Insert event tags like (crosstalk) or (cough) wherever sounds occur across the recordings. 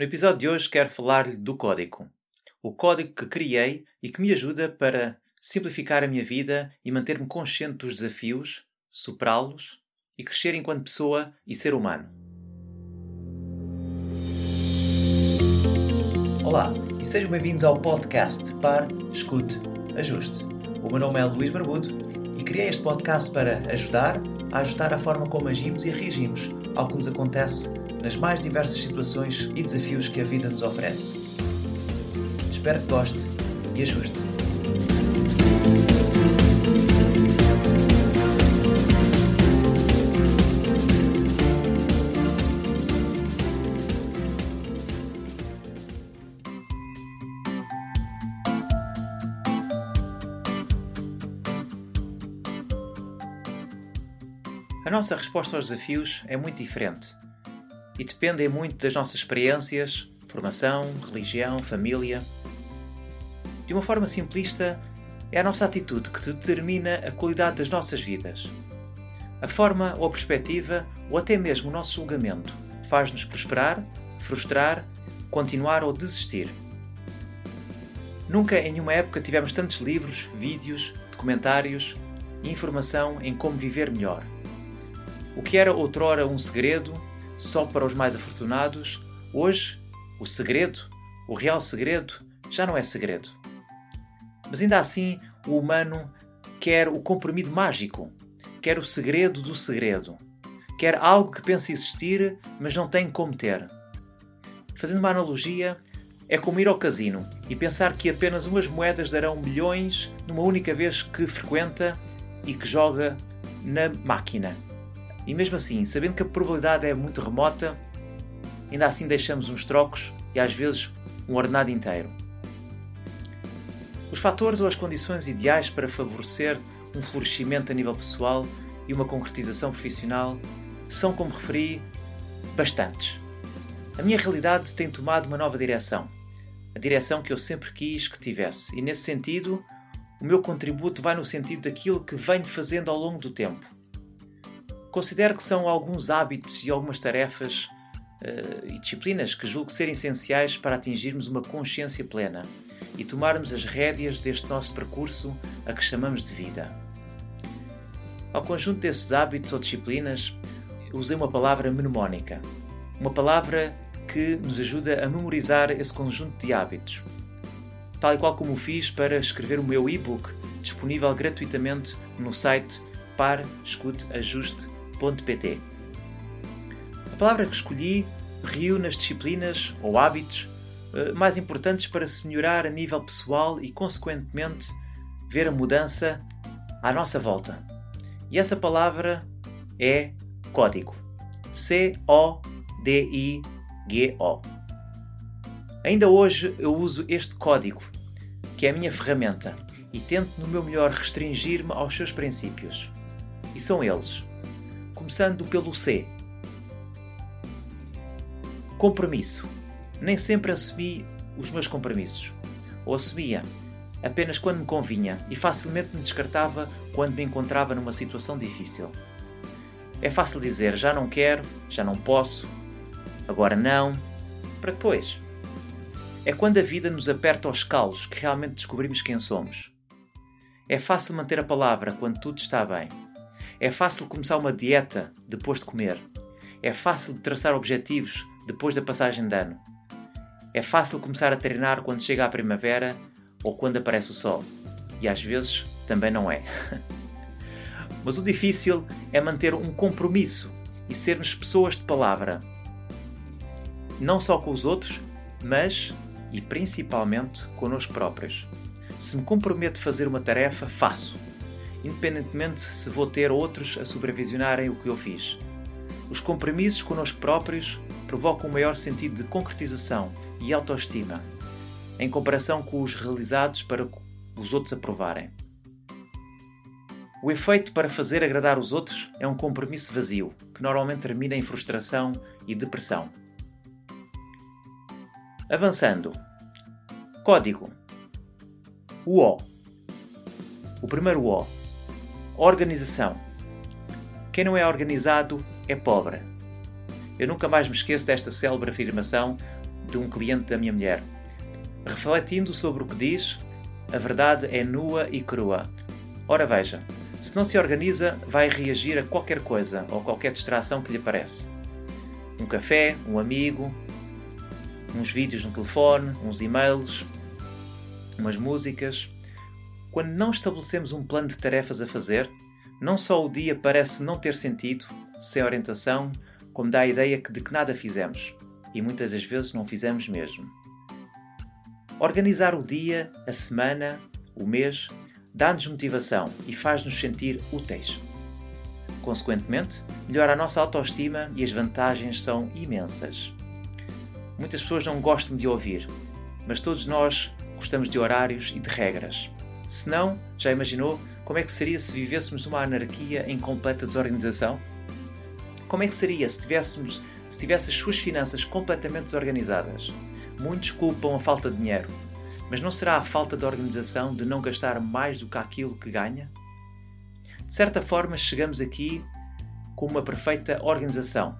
No episódio de hoje quero falar-lhe do código. O código que criei e que me ajuda para simplificar a minha vida e manter-me consciente dos desafios, superá-los e crescer enquanto pessoa e ser humano. Olá e sejam bem-vindos ao podcast Par, Escute, Ajuste. O meu nome é Luís Barbudo e criei este podcast para ajudar a ajustar a forma como agimos e reagimos ao que nos acontece nas mais diversas situações e desafios que a vida nos oferece. Espero que goste e ajuste. A nossa resposta aos desafios é muito diferente e dependem muito das nossas experiências, formação, religião, família. De uma forma simplista, é a nossa atitude que determina a qualidade das nossas vidas. A forma ou a perspectiva, ou até mesmo o nosso julgamento, faz-nos prosperar, frustrar, continuar ou desistir. Nunca em nenhuma época tivemos tantos livros, vídeos, documentários e informação em como viver melhor. O que era outrora um segredo só para os mais afortunados, hoje o segredo, o real segredo, já não é segredo. Mas ainda assim, o humano quer o comprimido mágico, quer o segredo do segredo, quer algo que pensa existir, mas não tem como ter. Fazendo uma analogia, é como ir ao casino e pensar que apenas umas moedas darão milhões numa única vez que frequenta e que joga na máquina. E mesmo assim, sabendo que a probabilidade é muito remota, ainda assim deixamos uns trocos e às vezes um ordenado inteiro. Os fatores ou as condições ideais para favorecer um florescimento a nível pessoal e uma concretização profissional são, como referi, bastantes. A minha realidade tem tomado uma nova direção, a direção que eu sempre quis que tivesse, e nesse sentido, o meu contributo vai no sentido daquilo que venho fazendo ao longo do tempo Considero que são alguns hábitos e algumas tarefas uh, e disciplinas que julgo ser essenciais para atingirmos uma consciência plena e tomarmos as rédeas deste nosso percurso a que chamamos de vida. Ao conjunto desses hábitos ou disciplinas, usei uma palavra mnemónica, uma palavra que nos ajuda a memorizar esse conjunto de hábitos, tal e qual como fiz para escrever o meu e-book disponível gratuitamente no site Par, A palavra que escolhi reúne as disciplinas ou hábitos eh, mais importantes para se melhorar a nível pessoal e, consequentemente, ver a mudança à nossa volta. E essa palavra é código. C-O-D-I-G-O. Ainda hoje eu uso este código, que é a minha ferramenta, e tento no meu melhor restringir-me aos seus princípios. E são eles: começando pelo C. Compromisso. Nem sempre assumi os meus compromissos. Ou assumia apenas quando me convinha e facilmente me descartava quando me encontrava numa situação difícil. É fácil dizer já não quero, já não posso, agora não, para depois. É quando a vida nos aperta aos calos que realmente descobrimos quem somos. É fácil manter a palavra quando tudo está bem é fácil começar uma dieta depois de comer. É fácil traçar objetivos depois da passagem de ano. É fácil começar a treinar quando chega a primavera ou quando aparece o sol. E às vezes também não é. (laughs) Mas o difícil é manter um compromisso e sermos pessoas de palavra. Não só com os outros, mas e principalmente connosco próprios. Se me comprometo a fazer uma tarefa, faço independentemente se vou ter outros a supervisionarem o que eu fiz. Os compromissos connosco próprios provocam um maior sentido de concretização e autoestima, em comparação com os realizados para os outros aprovarem. O efeito para fazer agradar os outros é um compromisso vazio, que normalmente termina em frustração e depressão. Avançando. Código. O O. O primeiro O Organização. Quem não é organizado é pobre. Eu nunca mais me esqueço desta célebre afirmação de um cliente da minha mulher. Refletindo sobre o que diz, a verdade é nua e crua. Ora veja, se não se organiza, vai reagir a qualquer coisa ou qualquer distração que lhe aparece. Um café, um amigo, uns vídeos no telefone, uns e-mails, umas músicas. Quando não estabelecemos um plano de tarefas a fazer, não só o dia parece não ter sentido, sem orientação, como dá a ideia de que nada fizemos. E muitas das vezes não fizemos mesmo. Organizar o dia, a semana, o mês, dá-nos motivação e faz-nos sentir úteis. Consequentemente, melhora a nossa autoestima e as vantagens são imensas. Muitas pessoas não gostam de ouvir, mas todos nós gostamos de horários e de regras. Se não, já imaginou como é que seria se vivêssemos numa anarquia em completa desorganização? Como é que seria se tivéssemos se tivesse as suas finanças completamente desorganizadas? Muitos culpam a falta de dinheiro, mas não será a falta de organização de não gastar mais do que aquilo que ganha? De certa forma, chegamos aqui com uma perfeita organização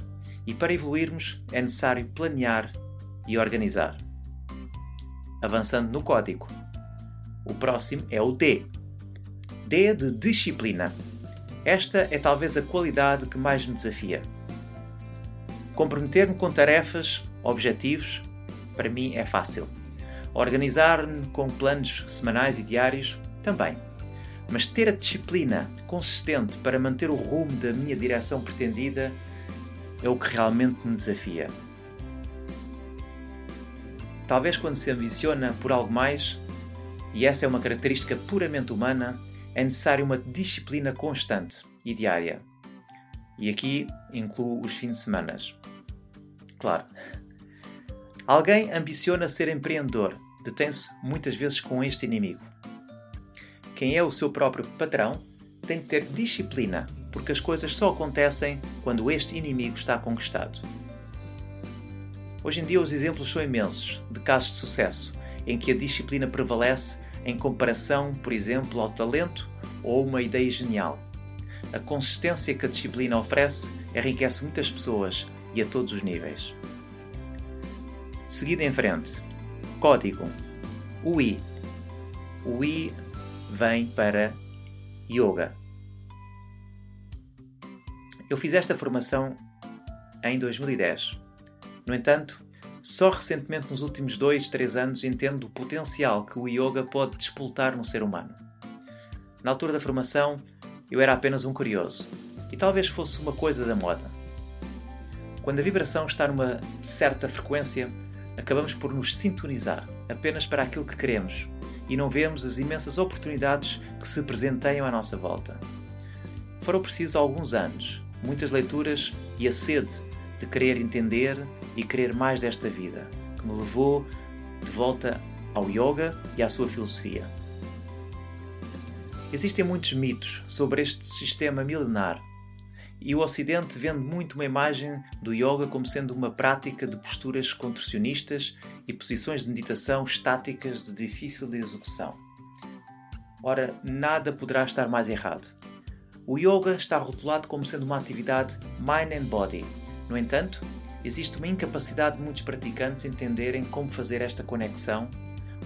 e para evoluirmos é necessário planear e organizar. Avançando no código. O próximo é o D. D de disciplina. Esta é talvez a qualidade que mais me desafia. Comprometer-me com tarefas, objetivos, para mim é fácil. Organizar-me com planos semanais e diários também. Mas ter a disciplina consistente para manter o rumo da minha direção pretendida é o que realmente me desafia. Talvez quando se ambiciona por algo mais, e essa é uma característica puramente humana, é necessária uma disciplina constante e diária. E aqui incluo os fins de semana. Claro, Alguém ambiciona ser empreendedor, detém-se muitas vezes com este inimigo. Quem é o seu próprio patrão tem de ter disciplina, porque as coisas só acontecem quando este inimigo está conquistado. Hoje em dia, os exemplos são imensos de casos de sucesso em que a disciplina prevalece em comparação, por exemplo, ao talento ou uma ideia genial. A consistência que a disciplina oferece enriquece muitas pessoas e a todos os níveis. Seguido em frente, código. O I. O I vem para Yoga. Eu fiz esta formação em 2010. No entanto, só recentemente, nos últimos 2, 3 anos, entendo o potencial que o yoga pode despoltar no ser humano. Na altura da formação, eu era apenas um curioso e talvez fosse uma coisa da moda. Quando a vibração está numa certa frequência, acabamos por nos sintonizar apenas para aquilo que queremos e não vemos as imensas oportunidades que se presenteiam à nossa volta. Foram precisos alguns anos, muitas leituras e a sede de querer entender e querer mais desta vida, que me levou de volta ao yoga e à sua filosofia. Existem muitos mitos sobre este sistema milenar e o Ocidente vende muito uma imagem do yoga como sendo uma prática de posturas contorcionistas e posições de meditação estáticas de difícil execução. Ora, nada poderá estar mais errado. O yoga está rotulado como sendo uma atividade mind and body. No entanto, existe uma incapacidade de muitos praticantes entenderem como fazer esta conexão,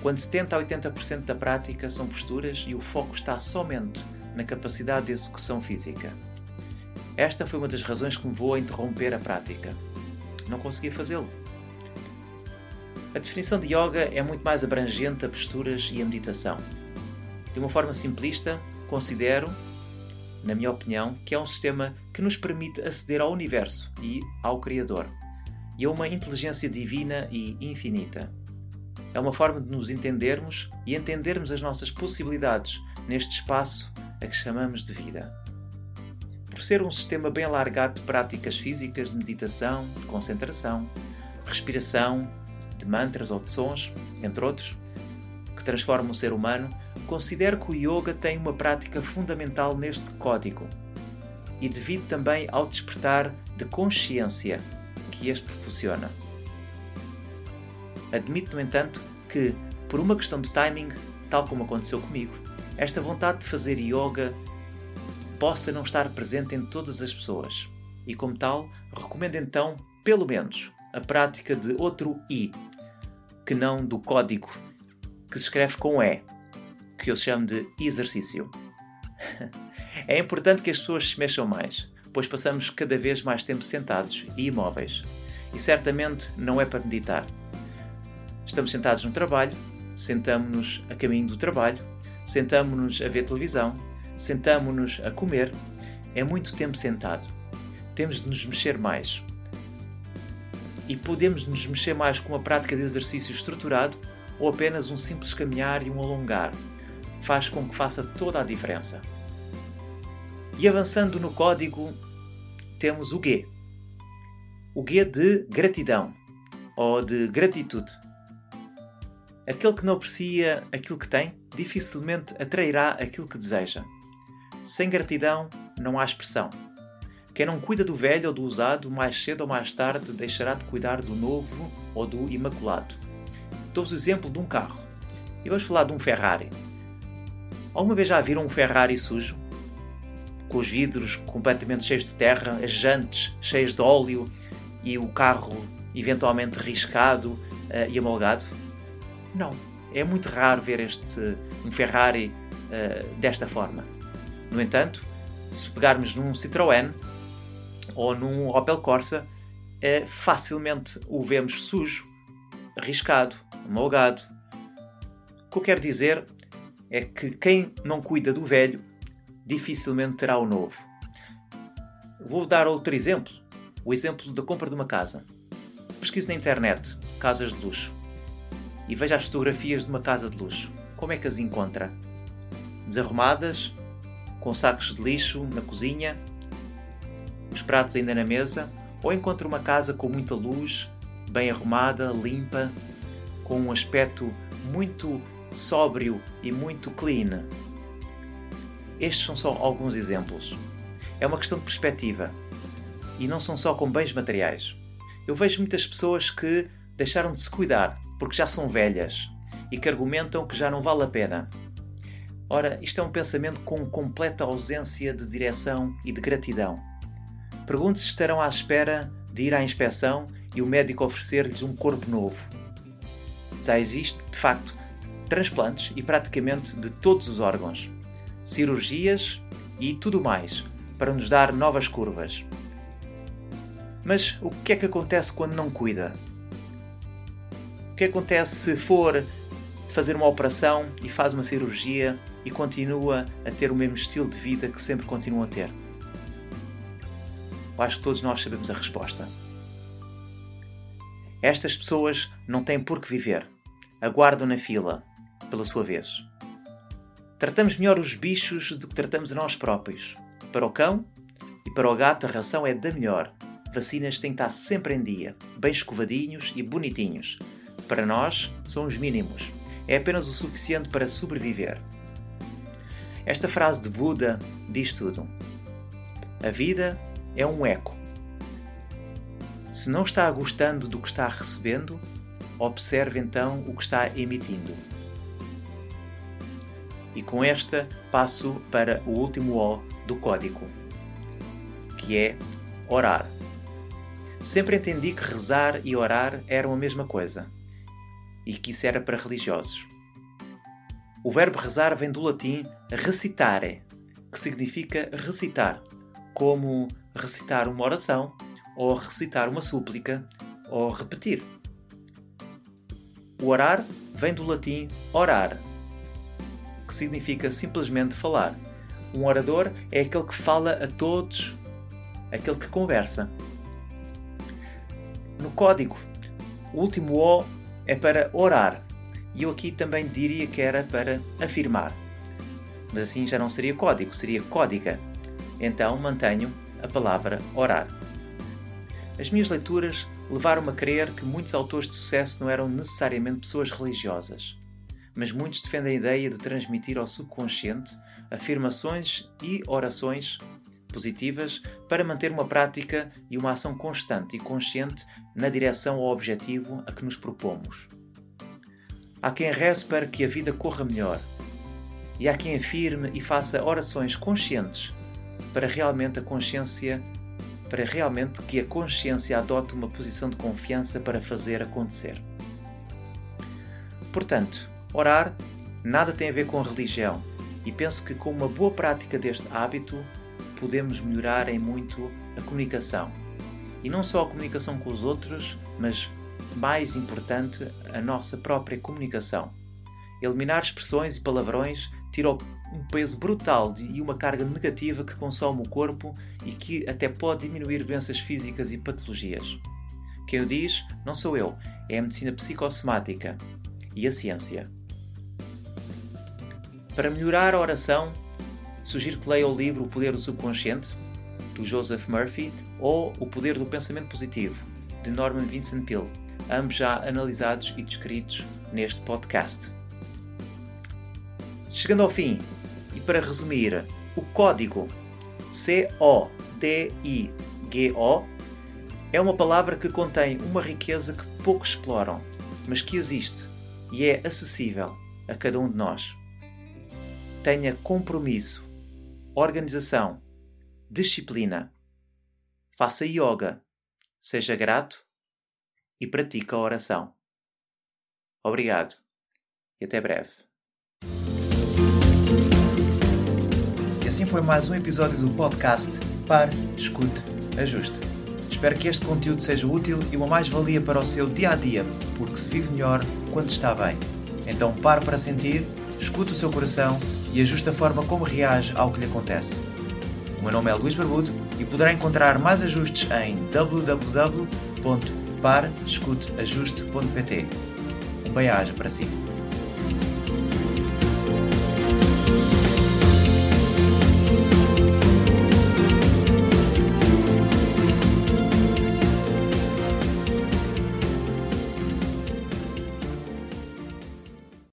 quando 70 a 80% da prática são posturas e o foco está somente na capacidade de execução física. Esta foi uma das razões que me levou a interromper a prática. Não conseguia fazê-lo. A definição de yoga é muito mais abrangente a posturas e a meditação. De uma forma simplista, considero, na minha opinião, que é um sistema que nos permite aceder ao universo e ao Criador, e a uma inteligência divina e infinita. É uma forma de nos entendermos e entendermos as nossas possibilidades neste espaço a que chamamos de vida por ser um sistema bem alargado de práticas físicas de meditação, de concentração, respiração, de mantras ou de sons, entre outros, que transformam o ser humano, considero que o yoga tem uma prática fundamental neste código e devido também ao despertar de consciência que este proporciona. Admito, no entanto, que, por uma questão de timing, tal como aconteceu comigo, esta vontade de fazer yoga possa não estar presente em todas as pessoas. E como tal, recomendo então, pelo menos, a prática de outro I, que não do código, que se escreve com E, que eu chamo de exercício. (laughs) É importante que as pessoas se mexam mais, pois passamos cada vez mais tempo sentados e imóveis. E certamente não é para meditar. Estamos sentados no trabalho, sentamos-nos a caminho do trabalho, sentamos-nos a ver televisão, sentamos-nos a comer. É muito tempo sentado. Temos de nos mexer mais. E podemos nos mexer mais com uma prática de exercício estruturado ou apenas um simples caminhar e um alongar. Faz com que faça toda a diferença. E avançando no código, temos o G. O G de gratidão ou de gratitude. Aquele que não aprecia aquilo que tem, dificilmente atrairá aquilo que deseja. Sem gratidão, não há expressão. Quem não cuida do velho ou do usado, mais cedo ou mais tarde deixará de cuidar do novo ou do imaculado. Dou-vos o exemplo de um carro. E vamos falar de um Ferrari. Alguma vez já viram um Ferrari sujo? Com os vidros completamente cheios de terra, as jantes cheias de óleo e o carro eventualmente riscado uh, e amolgado? Não. É muito raro ver este, um Ferrari uh, desta forma. No entanto, se pegarmos num Citroën ou num Opel Corsa, uh, facilmente o vemos sujo, arriscado, amolgado. O que eu quero dizer é que quem não cuida do velho dificilmente terá o novo. Vou dar outro exemplo, o exemplo da compra de uma casa. Pesquise na internet casas de luxo e veja as fotografias de uma casa de luxo. Como é que as encontra? Desarrumadas, com sacos de lixo na cozinha, os pratos ainda na mesa, ou encontra uma casa com muita luz, bem arrumada, limpa, com um aspecto muito sóbrio e muito clean. Estes são só alguns exemplos. É uma questão de perspectiva. E não são só com bens materiais. Eu vejo muitas pessoas que deixaram de se cuidar porque já são velhas e que argumentam que já não vale a pena. Ora, isto é um pensamento com completa ausência de direção e de gratidão. Pergunte se estarão à espera de ir à inspeção e o médico oferecer-lhes um corpo novo. Já existe, de facto, transplantes e praticamente de todos os órgãos, cirurgias e tudo mais para nos dar novas curvas. Mas o que é que acontece quando não cuida? O que acontece se for fazer uma operação e faz uma cirurgia e continua a ter o mesmo estilo de vida que sempre continua a ter? Eu acho que todos nós sabemos a resposta. Estas pessoas não têm por que viver. Aguardam na fila, pela sua vez. Tratamos melhor os bichos do que tratamos a nós próprios. Para o cão e para o gato a ração é da melhor. Vacinas têm que estar sempre em dia, bem escovadinhos e bonitinhos. Para nós, são os mínimos. É apenas o suficiente para sobreviver. Esta frase de Buda diz tudo. A vida é um eco. Se não está gostando do que está recebendo, observe então o que está emitindo. E com esta passo para o último O do código, que é orar. Sempre entendi que rezar e orar eram a mesma coisa e que isso era para religiosos. O verbo rezar vem do latim recitare, que significa recitar, como recitar uma oração, ou recitar uma súplica, ou repetir. O orar vem do latim orar, que significa simplesmente falar. Um orador é aquele que fala a todos, aquele que conversa. No código, o último O é para orar. E eu aqui também diria que era para afirmar. Mas assim já não seria código, seria códiga. Então mantenho a palavra orar. As minhas leituras levaram-me a crer que muitos autores de sucesso não eram necessariamente pessoas religiosas mas muitos defendem a ideia de transmitir ao subconsciente afirmações e orações positivas para manter uma prática e uma ação constante e consciente na direção ao objetivo a que nos propomos. Há quem reze para que a vida corra melhor, e há quem afirme e faça orações conscientes para realmente a consciência para realmente que a consciência adote uma posição de confiança para fazer acontecer. Portanto, orar nada tem a ver com religião e penso que com uma boa prática deste hábito podemos melhorar em muito a comunicação. E não só a comunicação com os outros, mas mais importante, a nossa própria comunicação. Eliminar expressões e palavrões tira um peso brutal e uma carga negativa que consome o corpo e que até pode diminuir doenças físicas e patologias. Quem o diz não sou eu, é a medicina psicossomática e a ciência. Para melhorar a oração, sugiro que leia o livro O Poder do Subconsciente, do Joseph Murphy, ou O Poder do Pensamento Positivo, de Norman Vincent Peale, ambos já analisados e descritos neste podcast. Chegando ao fim, e para resumir, o código C-O-D-I-G-O é uma palavra que contém uma riqueza que poucos exploram, mas que existe e é acessível a cada um de nós. Tenha compromisso, organização, disciplina. Faça yoga, seja grato e pratique a oração. Obrigado e até breve. E assim foi mais um episódio do podcast Pare, Escute, Ajuste. Espero que este conteúdo seja útil e uma mais-valia para o seu dia a dia, porque se vive melhor quando está bem. Então pare para sentir, escute o seu coração e ajuste a forma como reage ao que lhe acontece. O meu nome é Luís Barbudo e poderá encontrar mais ajustes em www.parescuteajuste.pt. Um bem-aja para si.